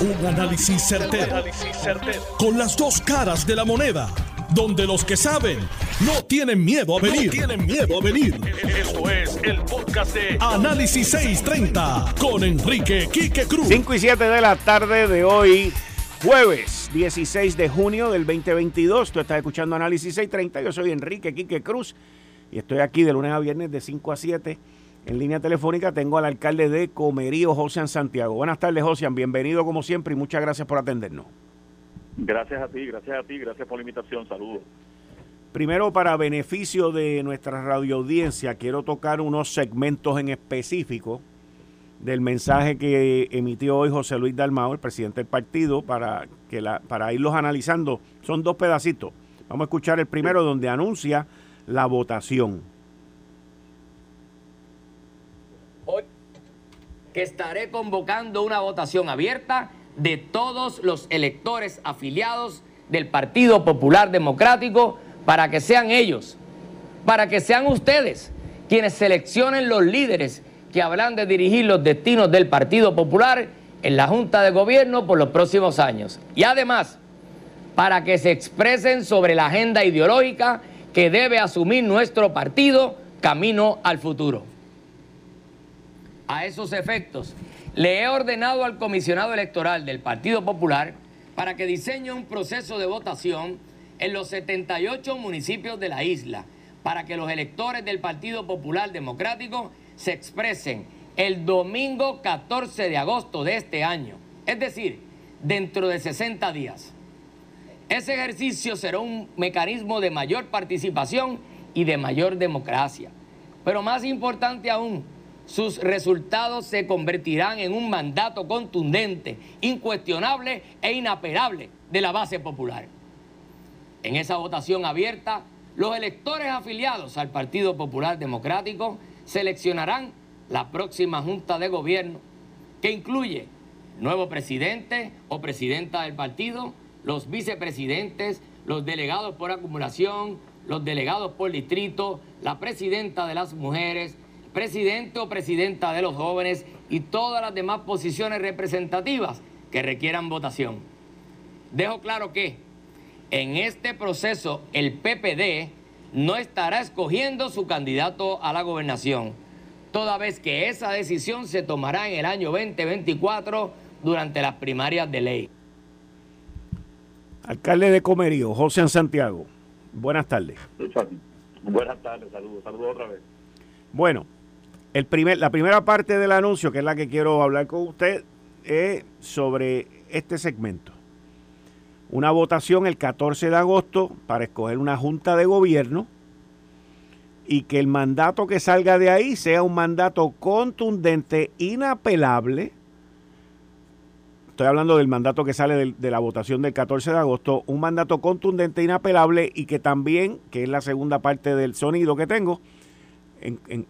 Un análisis certero, Con las dos caras de la moneda. Donde los que saben no tienen miedo a venir. tienen miedo a venir. Esto es el podcast de Análisis 630 con Enrique Quique Cruz. 5 y 7 de la tarde de hoy, jueves 16 de junio del 2022. Tú estás escuchando Análisis 630. Yo soy Enrique Quique Cruz y estoy aquí de lunes a viernes de 5 a 7 en línea telefónica tengo al alcalde de Comerío, José Santiago. Buenas tardes, José. Bienvenido como siempre y muchas gracias por atendernos. Gracias a ti, gracias a ti, gracias por la invitación. Saludos. Primero, para beneficio de nuestra radioaudiencia, quiero tocar unos segmentos en específico del mensaje que emitió hoy José Luis Dalmao, el presidente del partido, para, que la, para irlos analizando. Son dos pedacitos. Vamos a escuchar el primero donde anuncia la votación. Que estaré convocando una votación abierta de todos los electores afiliados del Partido Popular Democrático para que sean ellos, para que sean ustedes quienes seleccionen los líderes que habrán de dirigir los destinos del Partido Popular en la Junta de Gobierno por los próximos años. Y además, para que se expresen sobre la agenda ideológica que debe asumir nuestro partido camino al futuro. A esos efectos, le he ordenado al comisionado electoral del Partido Popular para que diseñe un proceso de votación en los 78 municipios de la isla, para que los electores del Partido Popular Democrático se expresen el domingo 14 de agosto de este año, es decir, dentro de 60 días. Ese ejercicio será un mecanismo de mayor participación y de mayor democracia. Pero más importante aún, sus resultados se convertirán en un mandato contundente, incuestionable e inapelable de la base popular. En esa votación abierta, los electores afiliados al Partido Popular Democrático seleccionarán la próxima Junta de Gobierno, que incluye nuevo presidente o presidenta del partido, los vicepresidentes, los delegados por acumulación, los delegados por distrito, la presidenta de las mujeres, presidente o presidenta de los jóvenes y todas las demás posiciones representativas que requieran votación. Dejo claro que en este proceso el PPD no estará escogiendo su candidato a la gobernación, toda vez que esa decisión se tomará en el año 2024 durante las primarias de ley. Alcalde de Comerío, José Santiago. Buenas tardes. Buenas tardes, saludos, saludos otra vez. Bueno, el primer, la primera parte del anuncio, que es la que quiero hablar con usted, es sobre este segmento. Una votación el 14 de agosto para escoger una junta de gobierno y que el mandato que salga de ahí sea un mandato contundente, inapelable. Estoy hablando del mandato que sale de, la votación del 14 de agosto, un mandato contundente, inapelable y que también, que es la segunda parte del sonido que tengo,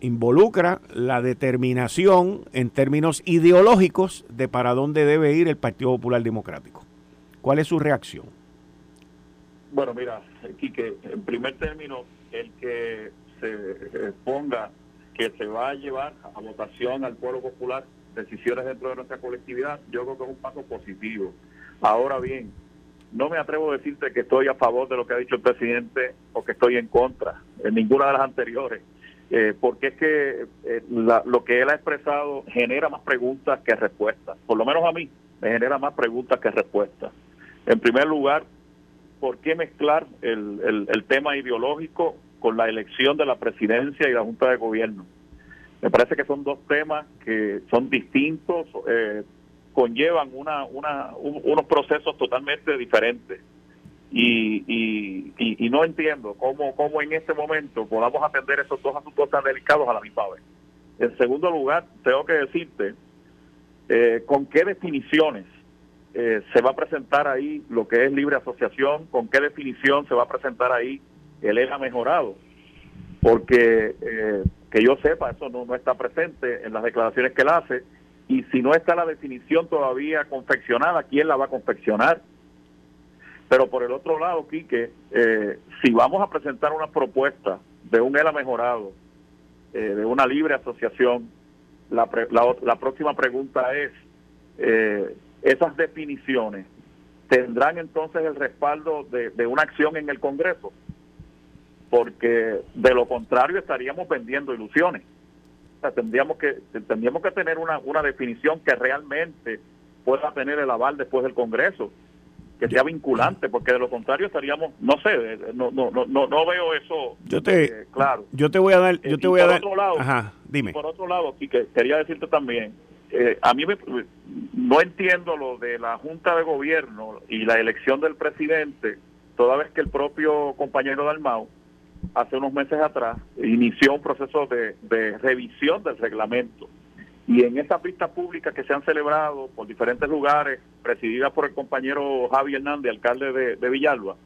involucra la determinación en términos ideológicos de para dónde debe ir el Partido Popular Democrático. ¿Cuál es su reacción? Bueno, mira, Quique, en primer término, el que se ponga que se va a llevar a votación al pueblo popular decisiones dentro de nuestra colectividad, yo creo que es un paso positivo. Ahora bien, no me atrevo a decirte que estoy a favor de lo que ha dicho el presidente o que estoy en contra, en ninguna de las anteriores eh, porque es que eh, lo que él ha expresado genera más preguntas que respuestas. Por lo menos a mí me genera más preguntas que respuestas. En primer lugar, ¿por qué mezclar el, el, tema ideológico con la elección de la presidencia y la Junta de Gobierno? Me parece que son dos temas que son distintos, eh, conllevan una, una, unos procesos totalmente diferentes y, y, no entiendo cómo, cómo en este momento podamos atender esos dos asuntos tan delicados a la misma vez. En segundo lugar, tengo que decirte eh, con qué definiciones eh, se va a presentar ahí lo que es libre asociación, con qué definición se va a presentar ahí el ERA mejorado, porque eh, que yo sepa, eso no está presente en las declaraciones que él hace, y si no está la definición todavía confeccionada, ¿quién la va a confeccionar? Pero por el otro lado, Quique, eh, si vamos a presentar una propuesta de un ELA mejorado, eh, de una libre asociación, la, la, próxima pregunta es, eh, esas definiciones tendrán entonces el respaldo de, una acción en el Congreso, porque de lo contrario estaríamos vendiendo ilusiones. tendríamos que tendríamos que tener una definición que realmente pueda tener el aval después del Congreso que sea vinculante, porque de lo contrario estaríamos, no sé, no no no no, veo eso yo te, eh, claro. Yo te voy a dar, yo te voy a dar. Otro lado, ajá, dime. Por otro lado, y que quería decirte también, eh, a mí me, no entiendo lo de la Junta de Gobierno y la elección del presidente, toda vez que el propio compañero Dalmau, hace unos meses atrás, inició un proceso de, de revisión del reglamento y en estas vistas públicas que se han celebrado por diferentes lugares, presididas por el compañero Javi Hernández, alcalde de, Villalba,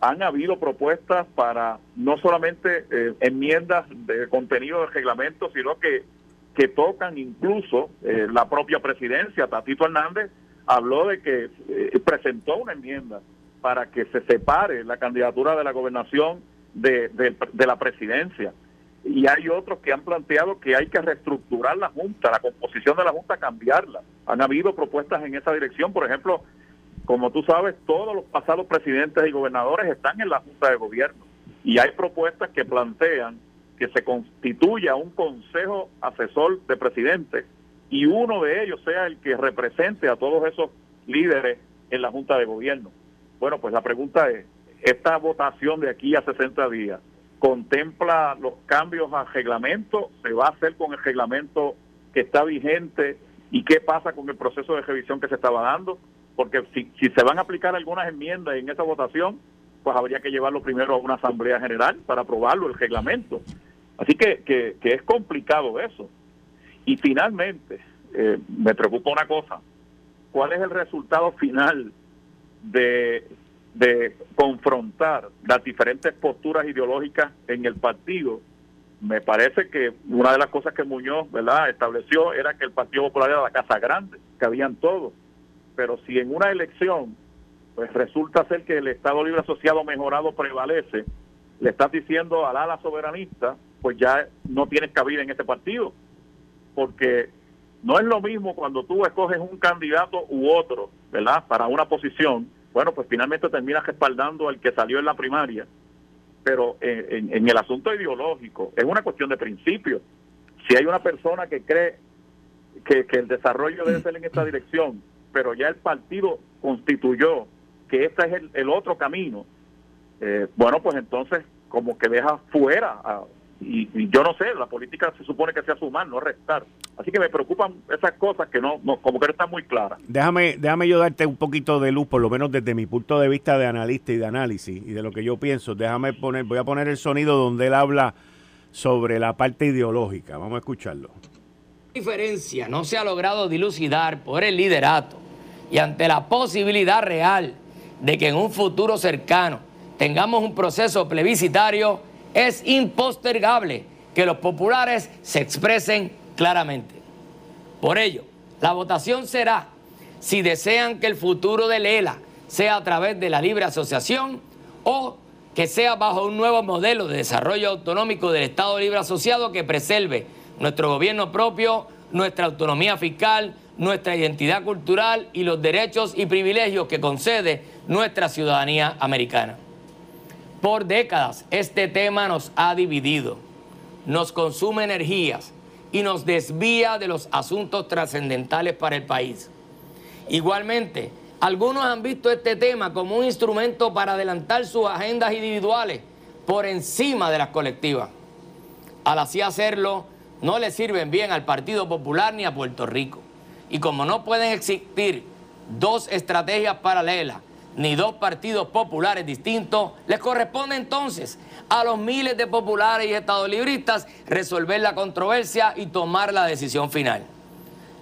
han habido propuestas para no solamente eh, enmiendas de contenido del reglamento, sino que, que tocan incluso eh, la propia presidencia. Tatito Hernández habló de que eh, presentó una enmienda para que se separe la candidatura de la gobernación de, de la presidencia y hay otros que han planteado que hay que reestructurar la Junta, la composición de la Junta, cambiarla. Han habido propuestas en esa dirección, por ejemplo, como tú sabes, todos los pasados presidentes y gobernadores están en la Junta de Gobierno y hay propuestas que plantean que se constituya un consejo asesor de presidentes y uno de ellos sea el que represente a todos esos líderes en la Junta de Gobierno. Bueno, pues la pregunta es, esta votación de aquí a 60 días, contempla los cambios al reglamento, se va a hacer con el reglamento que está vigente y qué pasa con el proceso de revisión que se estaba dando, porque si, si se van a aplicar algunas enmiendas en esa votación, pues habría que llevarlo primero a una asamblea general para aprobarlo el reglamento. Así que, que, es complicado eso. Y finalmente, eh, me preocupa una cosa, ¿cuál es el resultado final de de confrontar las diferentes posturas ideológicas en el partido, me parece que una de las cosas que Muñoz ¿verdad? estableció era que el Partido Popular era la casa grande, que habían todos. Pero si en una elección pues resulta ser que el Estado Libre Asociado mejorado prevalece, le estás diciendo al ala soberanista, pues ya no tienes cabida en este partido. Porque no es lo mismo cuando tú escoges un candidato u otro, ¿verdad? Para una posición, bueno, pues finalmente termina respaldando al que salió en la primaria. Pero en, el asunto ideológico es una cuestión de principio. Si hay una persona que cree que, el desarrollo debe ser en esta dirección, pero ya el partido constituyó que este es el, otro camino, eh, bueno, pues entonces como que deja fuera a, y, yo no sé, la política se supone que sea sumar, no restar. Así que me preocupan esas cosas que no, como que no están muy claras. Déjame, déjame yo darte un poquito de luz, por lo menos desde mi punto de vista de analista y de análisis y de lo que yo pienso. Déjame poner, voy a poner el sonido donde él habla sobre la parte ideológica. Vamos a escucharlo. La diferencia no se ha logrado dilucidar por el liderato y ante la posibilidad real de que en un futuro cercano tengamos un proceso plebiscitario es impostergable que los populares se expresen claramente. Por ello, la votación será si desean que el futuro de Lela sea a través de la libre asociación o que sea bajo un nuevo modelo de desarrollo autonómico del Estado Libre Asociado que preserve nuestro gobierno propio, nuestra autonomía fiscal, nuestra identidad cultural y los derechos y privilegios que concede nuestra ciudadanía americana. Por décadas este tema nos ha dividido, nos consume energías y nos desvía de los asuntos trascendentales para el país. Igualmente, algunos han visto este tema como un instrumento para adelantar sus agendas individuales por encima de las colectivas. Al así hacerlo, no le sirven bien al Partido Popular ni a Puerto Rico. Y como no pueden existir dos estrategias paralelas ni dos partidos populares distintos, les corresponde entonces a los miles de populares y estadolibristas resolver la controversia y tomar la decisión final.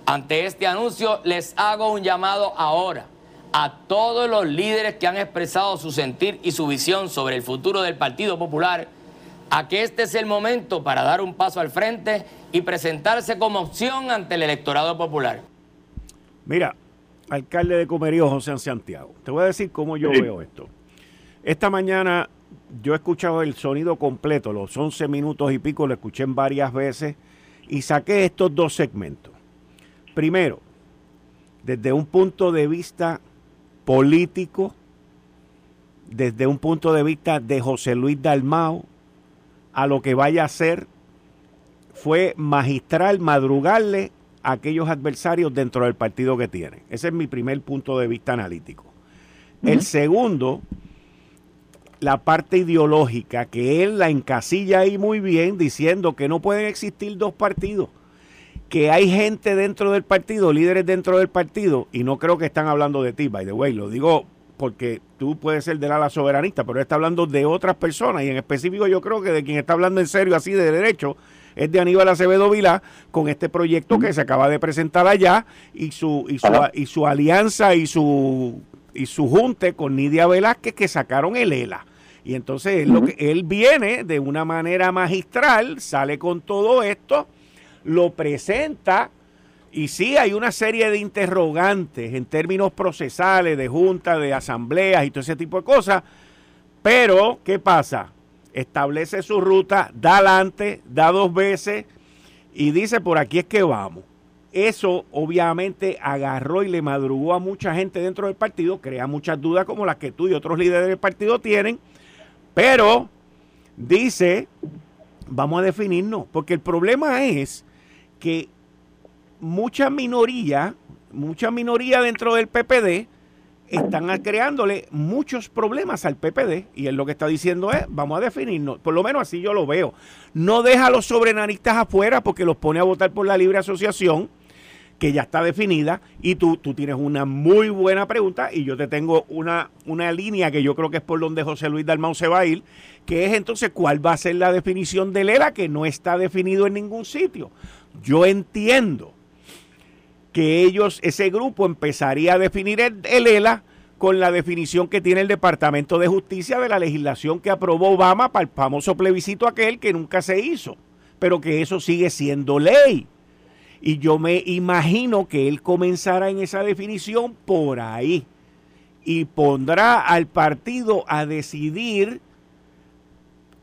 Ante este anuncio les hago un llamado ahora a todos los líderes que han expresado su sentir y su visión sobre el futuro del Partido Popular, a que este es el momento para dar un paso al frente y presentarse como opción ante el electorado popular. Mira, alcalde de Comerío, José Santiago. Te voy a decir cómo yo veo esto. Esta mañana yo he escuchado el sonido completo, los 11 minutos y pico, lo escuché en varias veces y saqué estos dos segmentos. Primero, desde un punto de vista político, desde un punto de vista de José Luis Dalmao, a lo que vaya a ser, fue magistral madrugarle a aquellos adversarios dentro del partido que tiene. Ese es mi primer punto de vista analítico. El segundo, la parte ideológica, que él la encasilla ahí muy bien diciendo que no pueden existir dos partidos, que hay gente dentro del partido, líderes dentro del partido, y no creo que están hablando de ti, by the way, lo digo porque tú puedes ser del ala soberanista, pero él está hablando de otras personas, y en específico yo creo que de quien está hablando en serio así de derecho es de Aníbal Acevedo Vilá con este proyecto que se acaba de presentar allá y su, y su, y su alianza y su y su junte con Nidia Velázquez que sacaron el ELA. Y entonces él, lo que, él viene de una manera magistral, sale con todo esto, lo presenta y sí hay una serie de interrogantes en términos procesales, de junta, de asambleas y todo ese tipo de cosas, pero ¿qué pasa? Establece su ruta, da adelante, da dos veces y dice por aquí es que vamos. Eso obviamente agarró y le madrugó a mucha gente dentro del partido, crea muchas dudas como las que tú y otros líderes del partido tienen, pero dice, vamos a definirnos, porque el problema es que mucha minoría, mucha minoría dentro del PPD están creándole muchos problemas al PPD y él lo que está diciendo es, vamos a definirnos, por lo menos así yo lo veo. No deja a los sobrenanistas afuera porque los pone a votar por la libre asociación que ya está definida y tú, tú tienes una muy buena pregunta y yo te tengo una, una línea que yo creo que es por donde José Luis Dalmau se va a ir, que es entonces cuál va a ser la definición del ELA que no está definido en ningún sitio. Yo entiendo que ellos, ese grupo empezaría a definir el, el ELA con la definición que tiene el Departamento de Justicia de la legislación que aprobó Obama para el famoso plebiscito aquel que nunca se hizo, pero que eso sigue siendo ley. Y yo me imagino que él comenzará en esa definición por ahí y pondrá al partido a decidir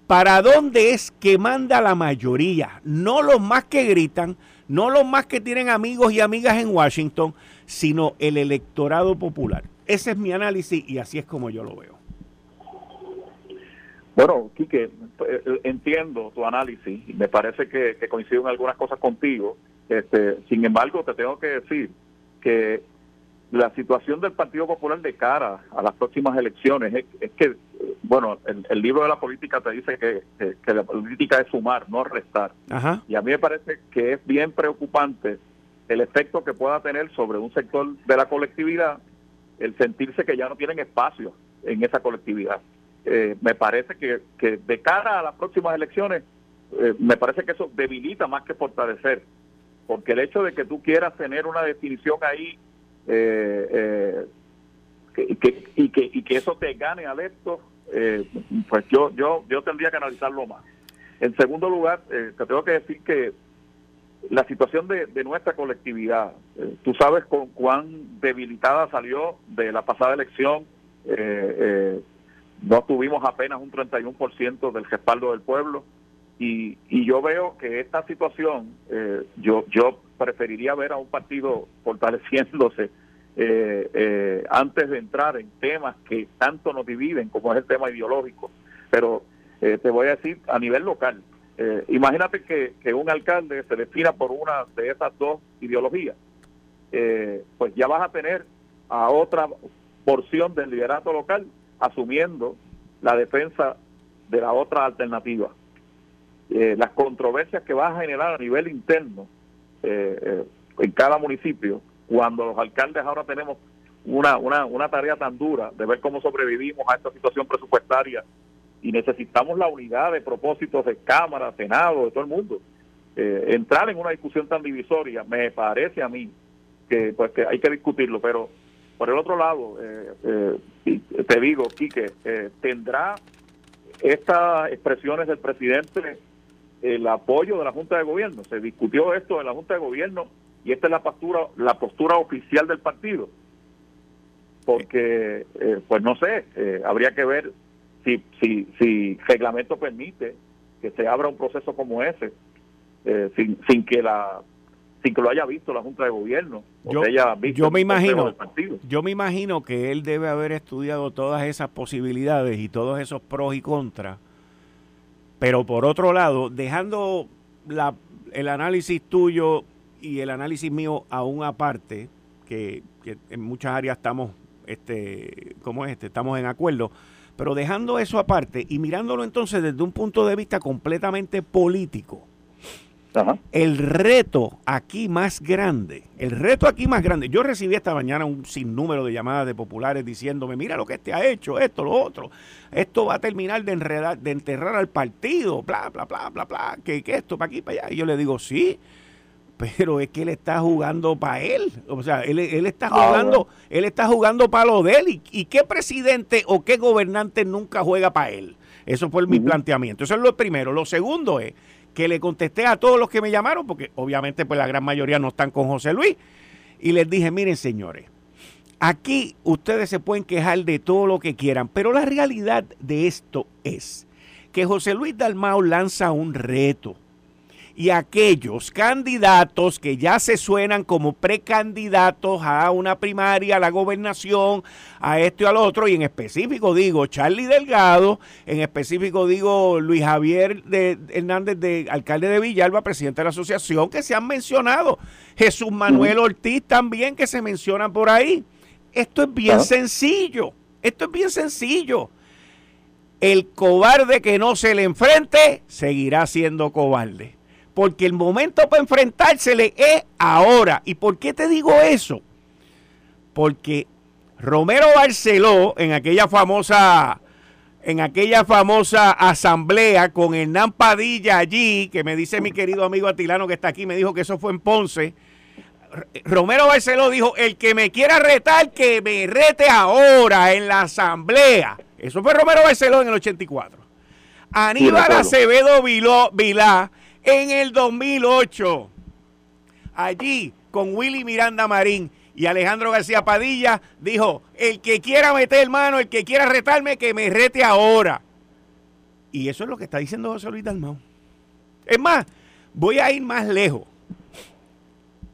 para dónde es que manda la mayoría, no los más que gritan, no los más que tienen amigos y amigas en Washington, sino el electorado popular. Ese es mi análisis y así es como yo lo veo. Bueno, Quique, eh, entiendo tu análisis me parece que, que coincido en algunas cosas contigo. Este, sin embargo, te tengo que decir que la situación del Partido Popular de cara a las próximas elecciones es, que, bueno, el, libro de la política te dice que, la política es sumar, no restar. Y a mí me parece que es bien preocupante el efecto que pueda tener sobre un sector de la colectividad el sentirse que ya no tienen espacio en esa colectividad. Eh, me parece que, que de cara a las próximas elecciones, eh, me parece que eso debilita más que fortalecer porque el hecho de que tú quieras tener una definición ahí eh, eh, y, que, y, que, eso te gane al esto, eh, pues yo, yo, yo tendría que analizarlo más. En segundo lugar, te tengo que decir que la situación de, nuestra colectividad, tú sabes con cuán debilitada salió de la pasada elección, no tuvimos apenas un 31% del respaldo del pueblo, y, y yo veo que esta situación, eh, yo, yo preferiría ver a un partido fortaleciéndose eh, eh, antes de entrar en temas que tanto nos dividen, como es el tema ideológico. Pero te voy a decir, a nivel local, imagínate que, que, un alcalde se defina por una de esas dos ideologías, pues ya vas a tener a otra porción del liderato local asumiendo la defensa de la otra alternativa. Eh, las controversias que va a generar a nivel interno eh, eh, en cada municipio, cuando los alcaldes ahora tenemos una, una, una tarea tan dura de ver cómo sobrevivimos a esta situación presupuestaria y necesitamos la unidad de propósitos de Cámara, Senado, de todo el mundo. entrar en una discusión tan divisoria me parece a mí que pues que hay que discutirlo, pero por el otro lado, te digo, Quique, tendrá estas expresiones del presidente el apoyo de la Junta de Gobierno. Se discutió esto en la Junta de Gobierno y esta es la postura, la postura oficial del partido. Porque, eh, pues no sé, eh, habría que ver si, si, si reglamento permite que se abra un proceso como ese, eh, sin, sin que la sin que lo haya visto la Junta de Gobierno. Yo, yo me imagino, yo me imagino que él debe haber estudiado todas esas posibilidades y todos esos pros y contras. Pero por otro lado, dejando la, el análisis tuyo y el análisis mío aún aparte, que, que en muchas áreas estamos, este, ¿cómo es este? Estamos en acuerdo. Pero dejando eso aparte y mirándolo entonces desde un punto de vista completamente político, el reto aquí más grande, el reto aquí más grande, yo recibí esta mañana un sinnúmero de llamadas de populares diciéndome, mira lo que este ha hecho, esto, lo otro, esto va a terminar de enredar, de enterrar al partido, bla, bla, bla, bla, bla, que, esto, para aquí, para allá. Y yo le digo, sí, pero es que él está jugando para él. O sea, él, está ah, jugando, él está jugando para lo de él. ¿Y, ¿Y, qué presidente o qué gobernante nunca juega para él? Eso fue mi planteamiento. Eso es lo primero. Lo segundo es que le contesté a todos los que me llamaron, porque obviamente pues la gran mayoría no están con José Luis, y les dije, miren señores, aquí ustedes se pueden quejar de todo lo que quieran, pero la realidad de esto es que José Luis Dalmao lanza un reto y aquellos candidatos que ya se suenan como precandidatos a una primaria, a la gobernación, a esto y al otro, y en específico digo Charlie Delgado, en específico digo Luis Javier de Hernández, de alcalde de Villalba, presidente de la asociación, que se han mencionado, Jesús Manuel Ortiz también, que se mencionan por ahí. Esto es bien sencillo, esto es bien sencillo. El cobarde que no se le enfrente seguirá siendo cobarde porque el momento para enfrentársele es ahora. ¿Y por qué te digo eso? Porque Romero Barceló, en aquella famosa, en aquella famosa asamblea con Hernán Padilla allí, que me dice mi querido amigo Atilano que está aquí, me dijo que eso fue en Ponce. Romero Barceló dijo, el que me quiera retar, que me rete ahora en la asamblea. Eso fue Romero Barceló en el 84. Aníbal Acevedo Vilá en el 2008. Allí, con Willy Miranda Marín y Alejandro García Padilla, dijo, el que quiera meter mano, el que quiera retarme, que me rete ahora. Y eso es lo que está diciendo José Luis Dalmau. Es más, voy a ir más lejos.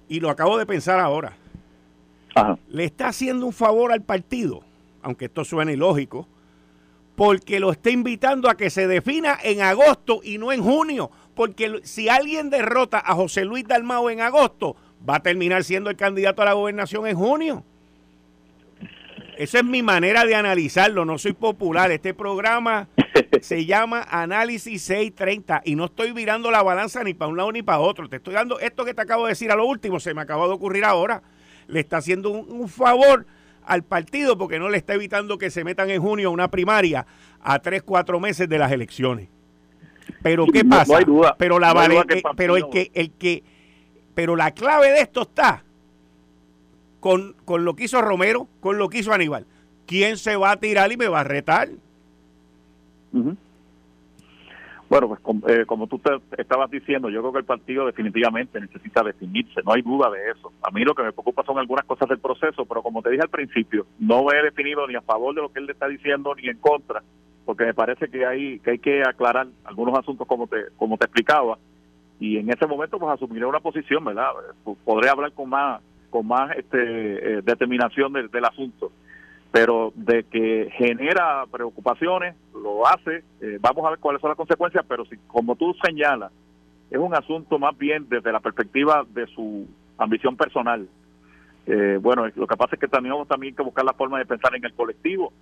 Y lo acabo de pensar ahora. Le está haciendo un favor al partido, aunque esto suene ilógico, porque lo está invitando a que se defina en agosto y no en junio porque si alguien derrota a José Luis Dalmao en agosto, va a terminar siendo el candidato a la gobernación en junio. Esa es mi manera de analizarlo, no soy popular. Este programa se llama Análisis 630 y no estoy virando la balanza ni para un lado ni para otro. Te estoy dando esto que te acabo de decir a lo último, se me acaba de ocurrir ahora. Le está haciendo un, favor al partido porque no le está evitando que se metan en junio a una primaria a tres, cuatro meses de las elecciones. Pero ¿qué pasa? hay duda. Pero la pero el que el que pero la clave de esto está con, lo que hizo Romero, con lo que hizo Aníbal. ¿Quién se va a tirar y me va a retar? Bueno, pues eh, como tú te estabas diciendo, yo creo que el partido definitivamente necesita definirse, no hay duda de eso. A mí lo que me preocupa son algunas cosas del proceso, pero como te dije al principio, no he definido ni a favor de lo que él le está diciendo ni en contra porque me parece que hay que aclarar algunos asuntos como te como te explicaba. Y en ese momento pues asumiré una posición verdad podré hablar con más con más este eh, determinación del, asunto. Pero de que genera preocupaciones lo hace eh, vamos a ver cuáles son las consecuencias pero si como tú señalas es un asunto más bien desde la perspectiva de su ambición personal. Eh, bueno lo que pasa es que tenemos también que buscar la forma de pensar en el colectivo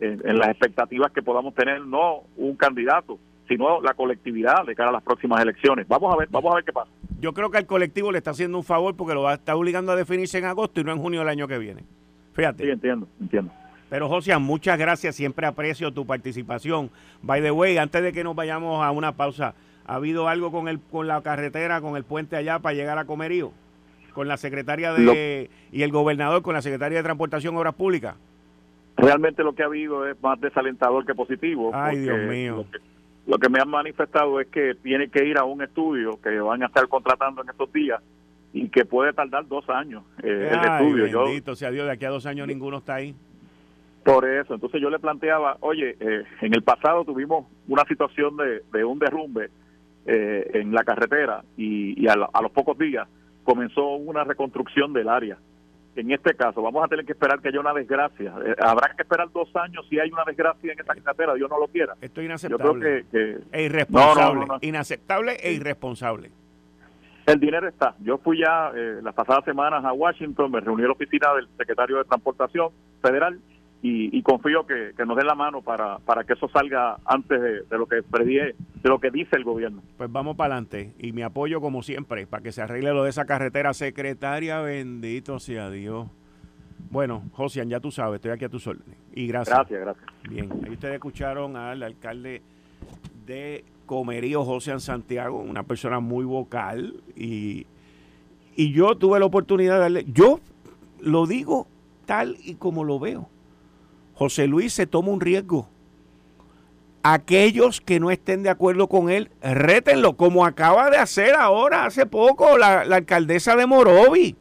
en, las expectativas que podamos tener, no un candidato, sino la colectividad de cara a las próximas elecciones. Vamos a ver, vamos a ver qué pasa. Yo creo que al colectivo le está haciendo un favor porque lo va a estar obligando a definirse en agosto y no en junio del año que viene. Fíjate. Sí, entiendo, entiendo. Pero José, muchas gracias, siempre aprecio tu participación. By the way, antes de que nos vayamos a una pausa, ¿ha habido algo con el con la carretera, con el puente allá para llegar a Comerío? Con la secretaria de y el gobernador con la secretaria de Transportación Obras Públicas realmente lo que ha habido es más desalentador que positivo. Ay, Dios mío. Lo que, me han manifestado es que tiene que ir a un estudio que van a estar contratando en estos días y que puede tardar dos años eh, el estudio. Bendito sea Dios, de aquí a dos años ninguno está ahí. Por eso, entonces yo le planteaba, oye, eh, en el pasado tuvimos una situación de, un derrumbe eh, en la carretera y, a, los pocos días comenzó una reconstrucción del área. En este caso, vamos a tener que esperar que haya una desgracia. Eh, habrá que esperar dos años si hay una desgracia en esta carretera, Dios no lo quiera. Esto es inaceptable. que, e irresponsable. inaceptable e irresponsable. El dinero está. Yo fui ya eh, las pasadas semanas a Washington, me reuní en la oficina del secretario de Transportación Federal y, confío que, nos den la mano para, para que eso salga antes de, lo que predie, de lo que dice el gobierno. Pues vamos para adelante y mi apoyo como siempre para que se arregle lo de esa carretera secretaria, bendito sea Dios. Bueno, Josian, ya tú sabes, estoy aquí a tus órdenes. Y gracias. Gracias, gracias. Bien, ahí ustedes escucharon al alcalde de Comerío, Josian Santiago, una persona muy vocal y, y yo tuve la oportunidad de darle, yo lo digo tal y como lo veo. José Luis se toma un riesgo. Aquellos que no estén de acuerdo con él, rétenlo, como acaba de hacer ahora, hace poco, la, alcaldesa de Morovi.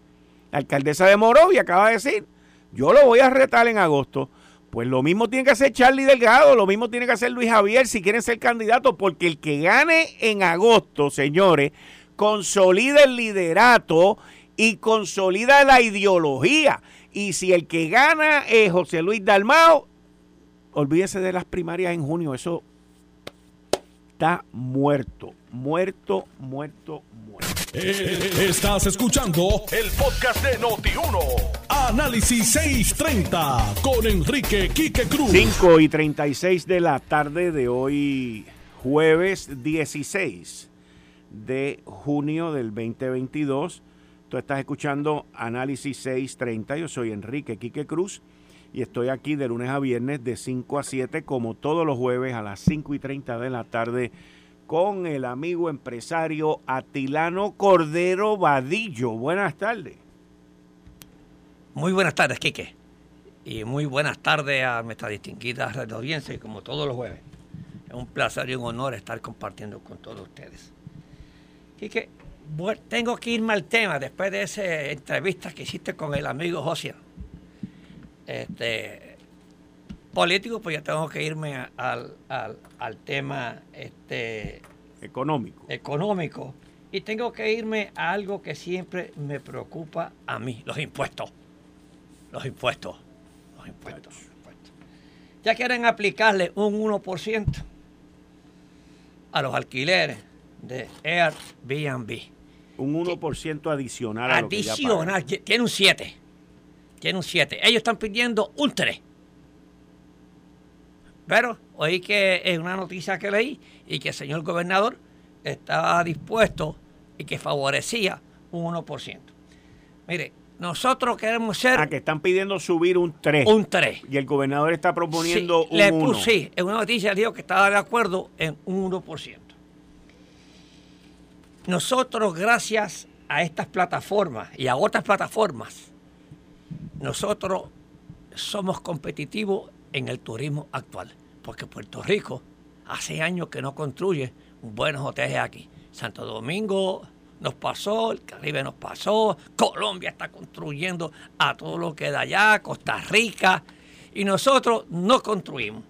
La alcaldesa de Morovi acaba de decir, yo lo voy a retar en agosto. Pues lo mismo tiene que hacer Charlie Delgado, lo mismo tiene que hacer Luis Javier si quieren ser candidatos, porque el que gane en agosto, señores, consolida el liderato y consolida la ideología. Y si el que gana es José Luis Dalmao, olvídese de las primarias en junio. Eso está muerto, muerto, muerto, muerto. Eh, estás escuchando el podcast de Noti1. Análisis 630 con Enrique Quique Cruz. 5 y 36 de la tarde de hoy, jueves 16 de junio del 2022. Tú estás escuchando Análisis 630. Yo soy Enrique Quique Cruz y estoy aquí de lunes a viernes de 5 a 7, como todos los jueves a las 5 y 30 de la tarde, con el amigo empresario Atilano Cordero Vadillo. Buenas tardes. Muy buenas tardes, Quique. Y muy buenas tardes a nuestra distinguida red como todos los jueves. Es un placer y un honor estar compartiendo con todos ustedes. Quique, tengo que irme al tema después de esa entrevista que hiciste con el amigo José. Este, político, pues ya tengo que irme al, tema este, económico. económico. Y tengo que irme a algo que siempre me preocupa a mí, los impuestos. Los impuestos. Los impuestos. Ya quieren aplicarle un 1% a los alquileres de Airbnb un 1% adicional a Adicional, tiene un 7. Tiene un 7. Ellos están pidiendo un 3. Pero oí que es una noticia que leí y que el señor gobernador estaba dispuesto y que favorecía un 1%. Mire, nosotros queremos ser... Ah, que están pidiendo subir un 3. Un 3. Y el gobernador está proponiendo un le 1. Sí, en una noticia dijo que estaba de acuerdo en un 1%. Nosotros, gracias a estas plataformas y a otras plataformas, nosotros somos competitivos en el turismo actual, porque Puerto Rico hace años que no construye buenos hoteles aquí. Santo Domingo nos pasó, el Caribe nos pasó, Colombia está construyendo a todo lo que da allá, Costa Rica, y nosotros no construimos.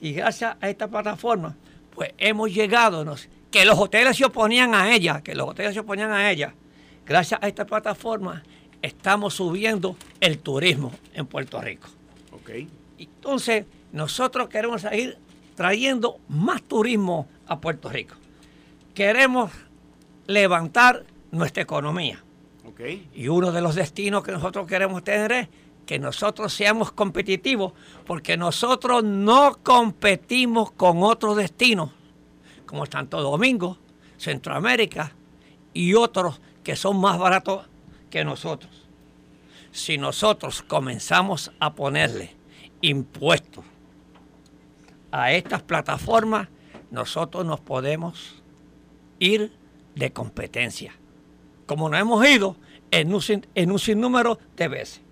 Y gracias a esta plataforma, pues hemos llegado, nos, que los hoteles se oponían a ella, que los hoteles se oponían a ella. Gracias a esta plataforma estamos subiendo el turismo en Puerto Rico. Okay. Entonces, nosotros queremos seguir trayendo más turismo a Puerto Rico. Queremos levantar nuestra economía. Okay. Y uno de los destinos que nosotros queremos tener es que nosotros seamos competitivos, porque nosotros no competimos con otros destinos como Santo Domingo, Centroamérica y otros que son más baratos que nosotros. Si nosotros comenzamos a ponerle impuestos a estas plataformas, nosotros nos podemos ir de competencia, como nos hemos ido en un, en un sinnúmero de veces.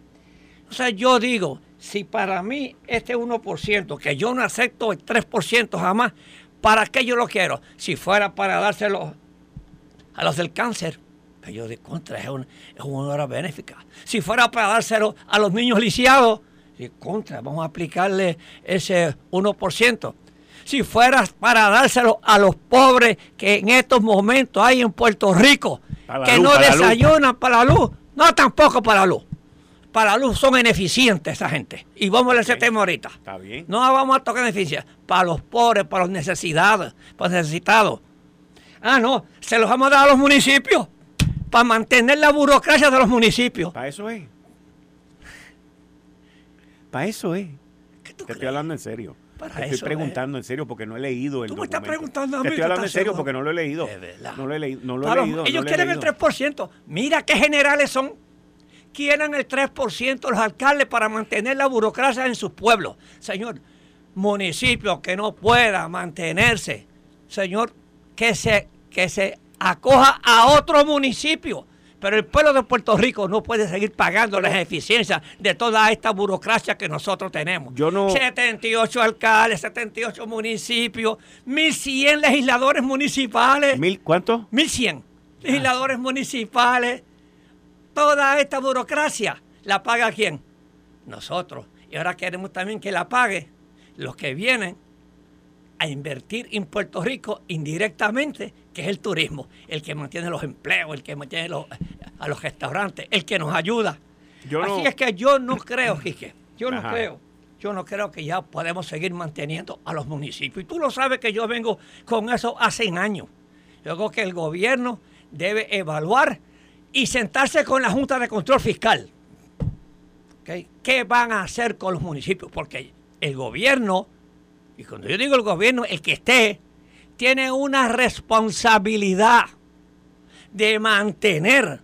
O sea, yo digo, si para mí este 1%, que yo no acepto el 3% jamás, ¿Para qué yo lo quiero? Si fuera para dárselo a los del cáncer, que yo de contra, es, una hora benéfica. Si fuera para dárselo a los niños lisiados, de contra, vamos a aplicarle ese 1%. Si fuera para dárselo a los pobres que en estos momentos hay en Puerto Rico, que no desayunan para la luz. No, tampoco para la luz. Para la luz son ineficientes esa gente. Y vamos a ese tema ahorita. Está bien. No vamos a tocar eficiencia. Para los pobres, para los necesitados, para los necesitados. Ah, no, se los vamos a dar a los municipios para mantener la burocracia de los municipios. Para eso es. Para eso es. Te estoy hablando en serio. Te estoy preguntando en serio porque no he leído el Tú me estás preguntando a mí. Te estoy hablando en serio porque no lo he leído. No lo he, leído. No lo he leído. Ellos quieren el 3%. Mira qué generales son. Quieren el 3% los alcaldes para mantener la burocracia en sus pueblos. Señor, municipio que no pueda mantenerse, señor, que se, que se acoja a otro municipio. Pero el pueblo de Puerto Rico no puede seguir pagando las eficiencias de toda esta burocracia que nosotros tenemos. Yo no... 78 alcaldes, 78 municipios, 1.100 legisladores municipales. ¿Mil cuánto? 1.100 legisladores municipales. Toda esta burocracia, ¿la paga quién? Nosotros. Y ahora queremos también que la pague los que vienen a invertir en Puerto Rico indirectamente, que es el turismo, el que mantiene los empleos, el que mantiene a los restaurantes, el que nos ayuda. Así es que yo no creo, Quique, yo no creo, yo no creo que ya podemos seguir manteniendo a los municipios. Y tú lo sabes que yo vengo con eso hace años. Yo creo que el gobierno debe evaluar y sentarse con la Junta de Control Fiscal. ¿Qué van a hacer con los municipios? Porque el gobierno y cuando yo digo el gobierno, el que esté, tiene una responsabilidad de mantener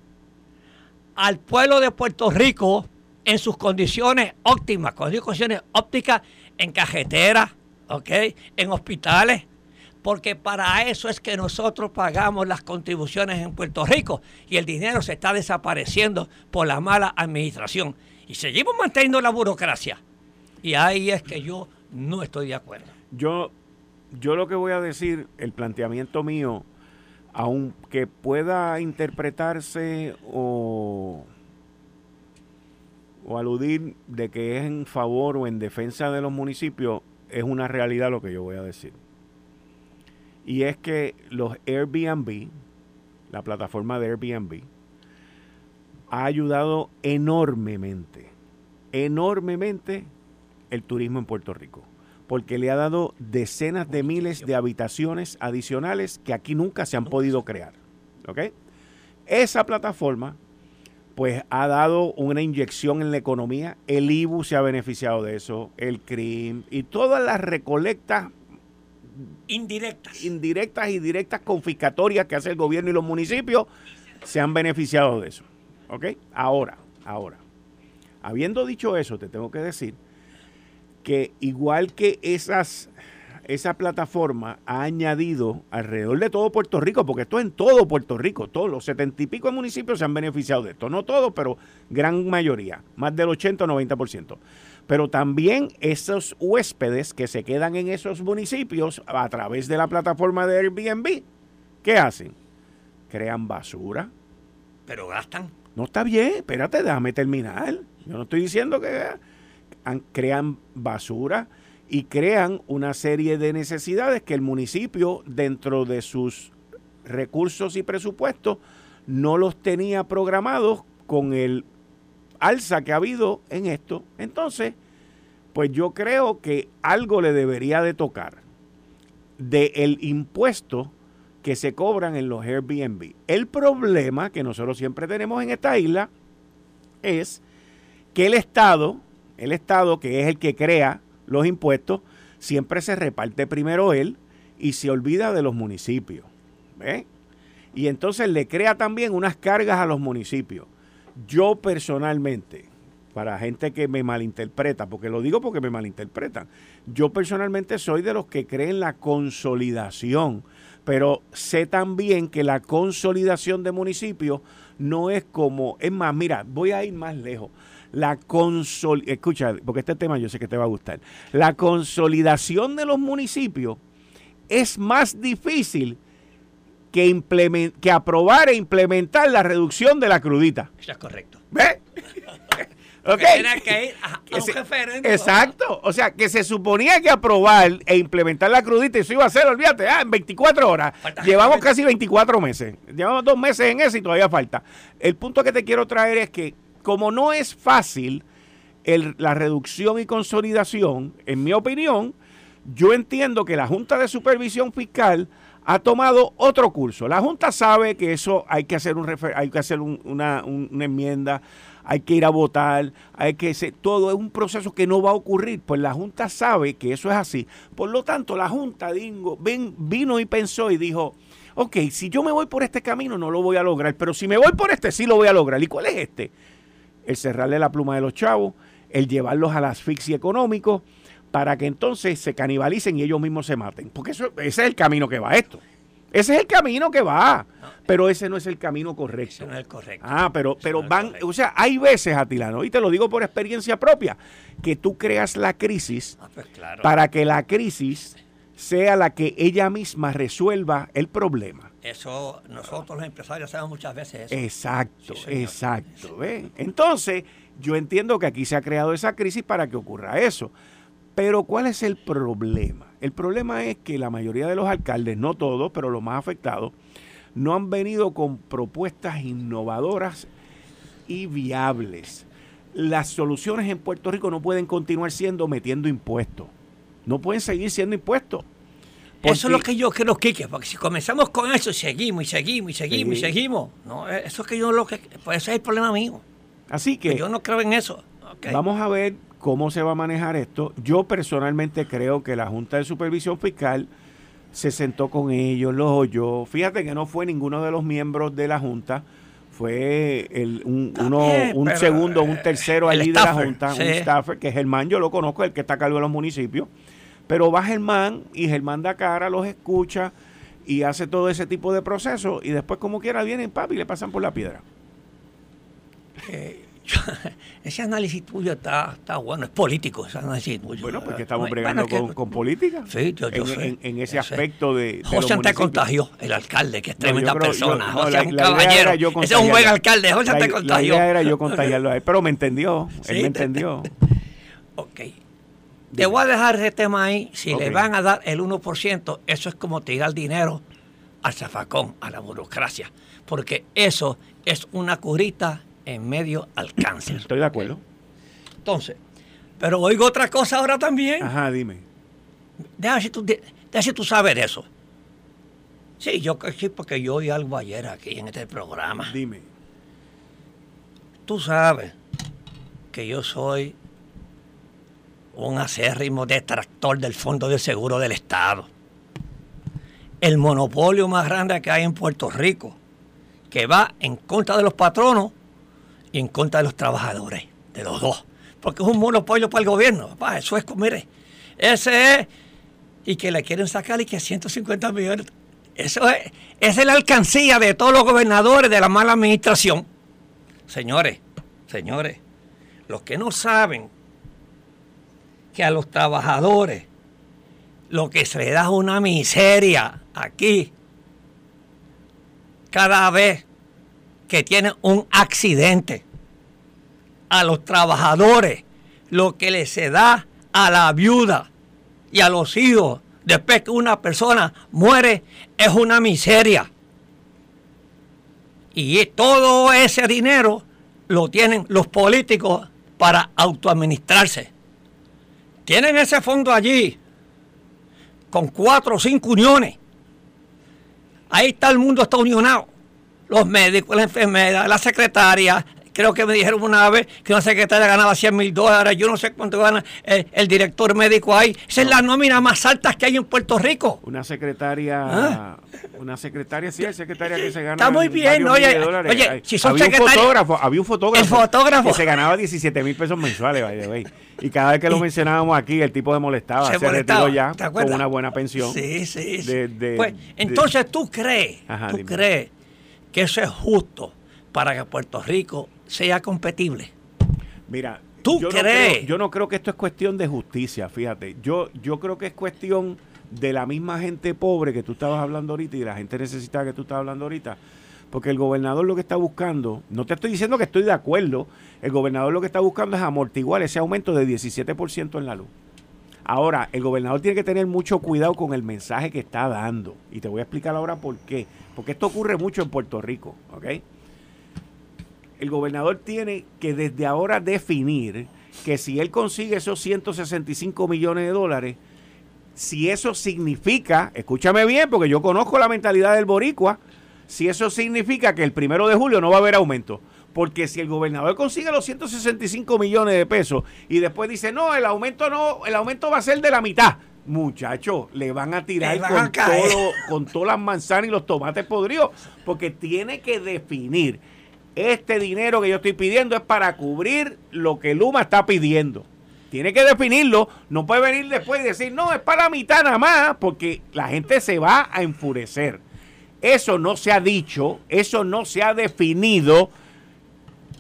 al pueblo de Puerto Rico en sus condiciones óptimas, condiciones ópticas en cajeteras, en hospitales, porque para eso es que nosotros pagamos las contribuciones en Puerto Rico y el dinero se está desapareciendo por la mala administración. Y seguimos manteniendo la burocracia. Y ahí es que yo no estoy de acuerdo. Yo, yo lo que voy a decir, el planteamiento mío, aunque pueda interpretarse o, o aludir de que es en favor o en defensa de los municipios, es una realidad lo que yo voy a decir. Y es que los Airbnb, la plataforma de Airbnb, ha ayudado enormemente, enormemente el turismo en Puerto Rico, porque le ha dado decenas de miles de habitaciones adicionales que aquí nunca se han podido crear. ¿Ok? Esa plataforma pues ha dado una inyección en la economía, el IBU se ha beneficiado de eso, el CRIM y todas las recolectas indirectas. indirectas y directas confiscatorias que hace el gobierno y los municipios se han beneficiado de eso. ¿Ok? Ahora, ahora, habiendo dicho eso, te tengo que decir que igual que esas, esa plataforma ha añadido alrededor de todo Puerto Rico, porque esto es en todo Puerto Rico, todos los setenta y pico municipios se han beneficiado de esto, no todos, pero gran mayoría, más del 80 o 90%. Pero también esos huéspedes que se quedan en esos municipios a través de la plataforma de Airbnb, ¿qué hacen? Crean basura. Pero gastan. No está bien, espérate, déjame terminar. Yo no estoy diciendo que crean basura y crean una serie de necesidades que el municipio dentro de sus recursos y presupuestos no los tenía programados con el alza que ha habido en esto. Entonces, pues yo creo que algo le debería de tocar del impuesto que se cobran en los Airbnb. El problema que nosotros siempre tenemos en esta isla es que el Estado el Estado, que es el que crea los impuestos, siempre se reparte primero él y se olvida de los municipios. Y entonces le crea también unas cargas a los municipios. Yo personalmente, para gente que me malinterpreta, porque lo digo porque me malinterpretan, yo personalmente soy de los que creen la consolidación, pero sé también que la consolidación de municipios no es como, es más, mira, voy a ir más lejos. La consolidación, escucha, porque este tema yo sé que te va a gustar, la consolidación de los municipios es más difícil que, que aprobar e implementar la reducción de la crudita. Eso es correcto. ¿Ve? Tiene que ir a, un referéndum. Exacto. O sea, que se suponía que aprobar e implementar la crudita, y eso iba a ser, olvídate, ah, en 24 horas. Llevamos casi 24 meses. Llevamos dos meses en eso y todavía falta. El punto que te quiero traer es que, como no es fácil la reducción y consolidación, en mi opinión, yo entiendo que la Junta de Supervisión Fiscal ha tomado otro curso. La Junta sabe que eso hay que hacer, un hay que hacer una, enmienda, hay que ir a votar, hay que ser, todo es un proceso que no va a ocurrir. Pues la Junta sabe que eso es así. Por lo tanto, la Junta dingo, ven, vino y pensó y dijo, ok, si yo me voy por este camino no lo voy a lograr, pero si me voy por este sí lo voy a lograr. ¿Y cuál es este? El cerrarle la pluma de los chavos, el llevarlos a la asfixia económico, para que entonces se canibalicen y ellos mismos se maten. Porque eso, ese es el camino que va esto. Ese es el camino que va. pero ese no es el camino correcto. Ese no es el correcto. Ah, pero, pero van, o sea, hay veces, Atilano, y te lo digo por experiencia propia, que tú creas la crisis ah, pues para que la crisis sea la que ella misma resuelva el problema. Eso, nosotros los empresarios hacemos muchas veces eso. Exacto, exacto. Entonces, yo entiendo que aquí se ha creado esa crisis para que ocurra eso. Pero ¿cuál es el problema? El problema es que la mayoría de los alcaldes, no todos, pero los más afectados, no han venido con propuestas innovadoras y viables. Las soluciones en Puerto Rico no pueden continuar siendo metiendo impuestos. No pueden seguir siendo impuestos. Eso es lo que yo creo, Kike, porque si comenzamos con eso y seguimos y seguimos y seguimos y seguimos, no, eso es que yo lo que, pues ese es el problema mío. Así que yo no creo en eso. Vamos a ver cómo se va a manejar esto. Yo personalmente creo que la Junta de Supervisión Fiscal se sentó con ellos, los oyó. Fíjate que no fue ninguno de los miembros de la Junta, fue el, un, uno, un segundo, un tercero allí de la Junta, un staffer, que Germán, yo lo conozco, el que está a cargo de los municipios. Pero va Germán y Germán da cara, los escucha y hace todo ese tipo de proceso y después como quiera vienen papi y le pasan por la piedra. Eh, ese análisis tuyo está, está bueno, es político ese análisis tuyo. Bueno, porque estamos bregando con, política. Sí, yo, en, sé, en, ese aspecto de. José te contagió, el alcalde, que es tremenda persona. José es un caballero. Ese es un buen alcalde. José te contagió. La idea era yo contagiarlo a él, pero me entendió. Él me entendió. ok. Te voy a dejar ese tema ahí. Si le van a dar el 1%, eso es como tirar dinero al zafacón, a la burocracia. Porque eso es una curita en medio al cáncer. Estoy de acuerdo. Entonces, pero oigo otra cosa ahora también. Ajá, dime. Déjame si tú, déjame tú sabes eso. Sí, yo sí, porque yo oí algo ayer aquí en este programa. Dime. Tú sabes que yo soy un acérrimo detractor del Fondo de Seguro del Estado. El monopolio más grande que hay en Puerto Rico, que va en contra de los patronos y en contra de los trabajadores, de los dos. Porque es un monopolio para el gobierno. Papá, eso es, mire, ese es, y que le quieren sacar y que 150 millones. Eso es, esa es la alcancía de todos los gobernadores de la mala administración. Señores, señores, los que no saben que a los trabajadores lo que se les da es una miseria aquí cada vez que tienen un accidente a los trabajadores lo que les se da a la viuda y a los hijos después que una persona muere es una miseria. Y todo ese dinero lo tienen los políticos para autoadministrarse. Tienen ese fondo allí con cuatro o cinco uniones. Ahí está el mundo, está unionado. Los médicos, la enfermera, la secretaria, Creo que me dijeron una vez que una secretaria ganaba 100 mil dólares. Yo no sé cuánto gana el, director médico ahí. Esa es la nómina más alta que hay en Puerto Rico. Una secretaria, ¿Ah? una secretaria, sí, hay secretaria que se gana. Está muy bien, oye, oye, si son había un fotógrafo, había un fotógrafo, el fotógrafo que se ganaba 17 mil pesos mensuales, by Y cada vez que lo mencionábamos aquí, el tipo de molestaba. Se, retiró ya con una buena pensión. Sí, sí. sí. pues, entonces, ¿tú crees, tú crees que eso es justo para que Puerto Rico sea competible. Mira, ¿tú yo crees? No creo, yo no creo que esto es cuestión de justicia, fíjate. Yo, yo creo que es cuestión de la misma gente pobre que tú estabas hablando ahorita y de la gente necesitada que tú estabas hablando ahorita. Porque el gobernador lo que está buscando, no te estoy diciendo que estoy de acuerdo, el gobernador lo que está buscando es amortiguar ese aumento de 17% en la luz. Ahora, el gobernador tiene que tener mucho cuidado con el mensaje que está dando. Y te voy a explicar ahora por qué. Porque esto ocurre mucho en Puerto Rico, ¿ok? El gobernador tiene que desde ahora definir que si él consigue esos 165 millones de dólares, si eso significa, escúchame bien, porque yo conozco la mentalidad del boricua, si eso significa que el primero de julio no va a haber aumento. Porque si el gobernador consigue los 165 millones de pesos y después dice, no, el aumento no, el aumento va a ser de la mitad. Muchachos, le van a tirar con, todo, con todas las manzanas y los tomates podridos. Porque tiene que definir, este dinero que yo estoy pidiendo es para cubrir lo que Luma está pidiendo. Tiene que definirlo, no puede venir después y decir, no, es para la mitad nada más, porque la gente se va a enfurecer. Eso no se ha dicho, eso no se ha definido.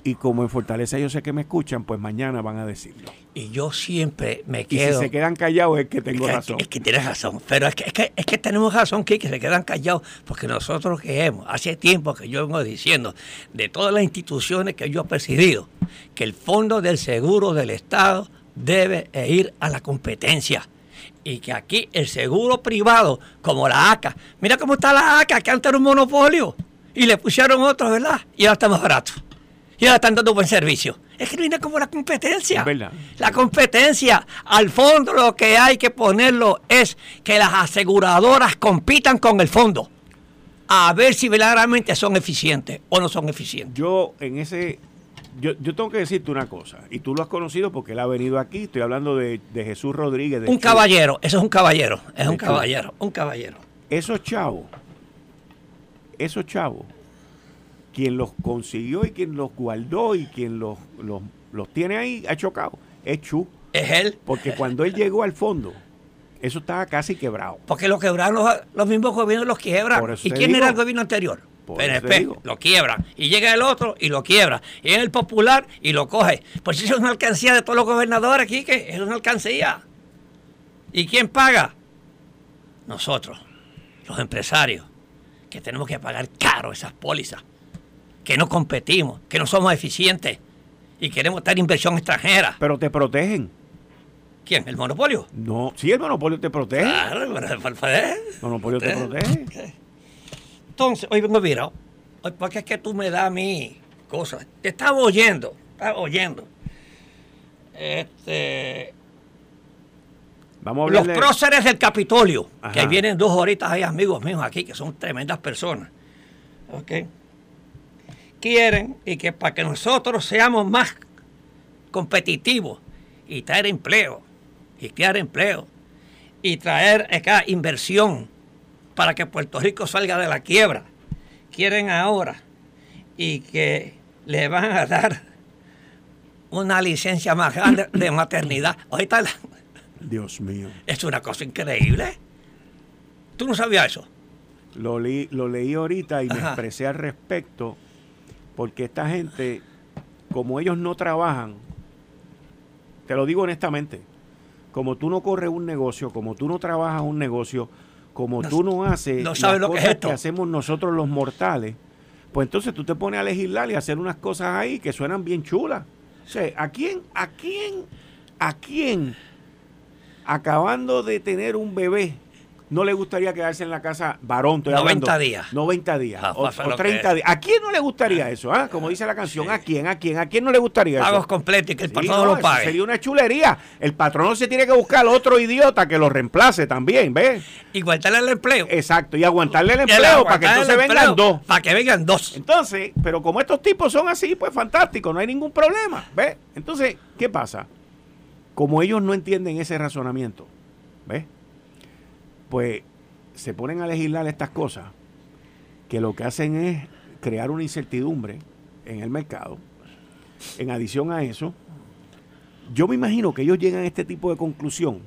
Y como en Fortaleza yo sé que me escuchan, pues mañana van a decirlo. Y yo siempre me quedo. Y si se quedan callados es que tengo razón. Es que tienes razón. Pero es que, es que, es que tenemos razón, que se quedan callados. Porque nosotros que hemos, hace tiempo que yo vengo diciendo, de todas las instituciones que yo he presidido, que el Fondo del Seguro del Estado debe ir a la competencia y que aquí el seguro privado, como la ACA, mira cómo está la ACA, que antes era un monopolio, y le pusieron otro, ¿verdad? Y ahora está más barato. Y ahora están dando buen servicio. Es que no viene como la competencia. La competencia, al fondo lo que hay que ponerlo es que las aseguradoras compitan con el fondo. A ver si verdaderamente son eficientes o no son eficientes. Yo en ese yo, yo, tengo que decirte una cosa, y tú lo has conocido porque él ha venido aquí, estoy hablando de, Jesús Rodríguez. un caballero, eso es un caballero, es un caballero, un caballero. Esos chavos, esos chavos, quien los consiguió y quien los guardó y quien los, los, tiene ahí ha chocado, es Chu. Es él. Porque cuando él llegó al fondo, eso estaba casi quebrado. Porque lo quebraron los, mismos gobiernos, los quiebran. ¿Y quién era el gobierno anterior? PNP, lo quiebra. Y llega el otro y lo quiebra. Y es el popular y lo coge. Pues eso es una alcancía de todos los gobernadores aquí, que es una alcancía. ¿Y quién paga? Nosotros, los empresarios, que tenemos que pagar caro esas pólizas, que no competimos, que no somos eficientes y queremos tener inversión extranjera. Pero te protegen. ¿Quién? ¿El monopolio? No, sí, el monopolio te protege. Claro, el monopolio te protege. Entonces, hoy vengo virado. Porque es que tú me das a mí cosas. Te estaba oyendo, estaba oyendo. Este. Vamos a Los próceres del Capitolio, que vienen dos horitas ahí, amigos míos aquí, que son tremendas personas. ¿Ok? Quieren y que para que nosotros seamos más competitivos y traer empleo, y crear empleo, y traer acá inversión para que Puerto Rico salga de la quiebra. Quieren ahora y que le van a dar una licencia más grande de maternidad. Ahorita Dios mío. Es una cosa increíble. ¿Tú no sabías eso? Lo, lo leí ahorita y me expresé al respecto porque esta gente, como ellos no trabajan, te lo digo honestamente, como tú no corres un negocio, como tú no trabajas un negocio, como tú no haces no sabes lo que, es que hacemos nosotros los mortales, pues entonces tú te pones a legislar y a hacer unas cosas ahí que suenan bien chulas. O sea, ¿a quién, a quién, a quién, acabando de tener un bebé, no le gustaría quedarse en la casa varón. Estoy 90 días. 90 días. Ah, o, 30 días. ¿A quién no le gustaría eso? Ah? Como dice la canción. ¿A quién? ¿A quién? ¿A quién no le gustaría Pagos eso? completos y que el patrón lo pague. Sería una chulería. El patrón se tiene que buscar otro idiota que lo reemplace también, ¿ves? Y aguantarle el empleo. Exacto. Y aguantarle el empleo para que entonces vengan dos. Para que vengan dos. Entonces, pero como estos tipos son así, pues fantástico. No hay ningún problema. ¿Ves? Entonces, ¿qué pasa? Como ellos no entienden ese razonamiento, ¿ves? Pues se ponen a legislar estas cosas que lo que hacen es crear una incertidumbre en el mercado. En adición a eso, yo me imagino que ellos llegan a este tipo de conclusión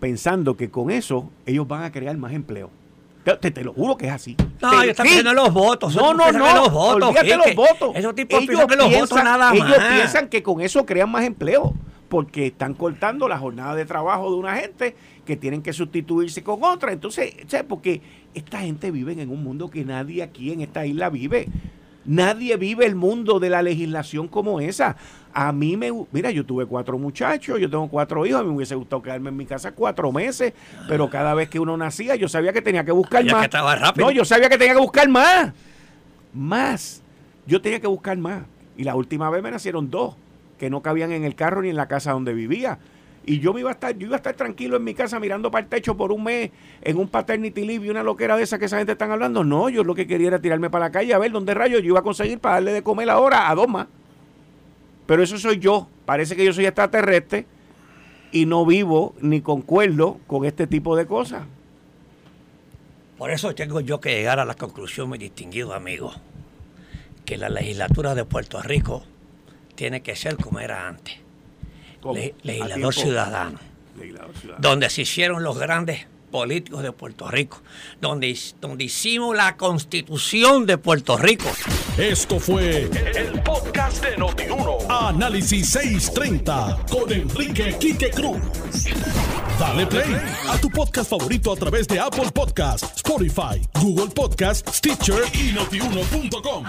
pensando que con eso ellos van a crear más empleo. Te, lo juro que es así. No, ellos están pidiendo los votos. No, no, no. Los votos, olvídate los votos. Esos tipos ellos piensan, los votos nada más. Ellos piensan que con eso crean más empleo. porque están cortando la jornada de trabajo de una gente que tienen que sustituirse con otra. Entonces, ¿sabes? porque esta gente vive en un mundo que nadie aquí en esta isla vive. Nadie vive el mundo de la legislación como esa. A mí me... Mira, yo tuve cuatro muchachos, yo tengo cuatro hijos, a mí me hubiese gustado quedarme en mi casa cuatro meses, pero cada vez que uno nacía yo sabía que tenía que buscar más. No, yo sabía que tenía que buscar más. Más. Yo tenía que buscar más. Y la última vez me nacieron dos, que no cabían en el carro ni en la casa donde vivía. Y yo me iba a estar, yo iba a estar tranquilo en mi casa mirando para el techo por un mes en un paternity leave y una loquera de esa que esa gente están hablando. No, yo lo que quería era tirarme para la calle a ver dónde rayos yo iba a conseguir para darle de comer ahora a dos más. Pero eso soy yo. Parece que yo soy extraterrestre y no vivo ni concuerdo con este tipo de cosas. Por eso tengo yo que llegar a la conclusión, mi distinguido amigo, que la legislatura de Puerto Rico tiene que ser como era antes. Legislador ciudadano, Donde se hicieron los grandes políticos de Puerto Rico, donde, donde hicimos la constitución de Puerto Rico. Esto fue el, podcast de Notiuno. Análisis 630 con Enrique Quique Cruz. Dale play a tu podcast favorito a través de Apple Podcasts, Spotify, Google Podcasts, Stitcher y notiuno.com.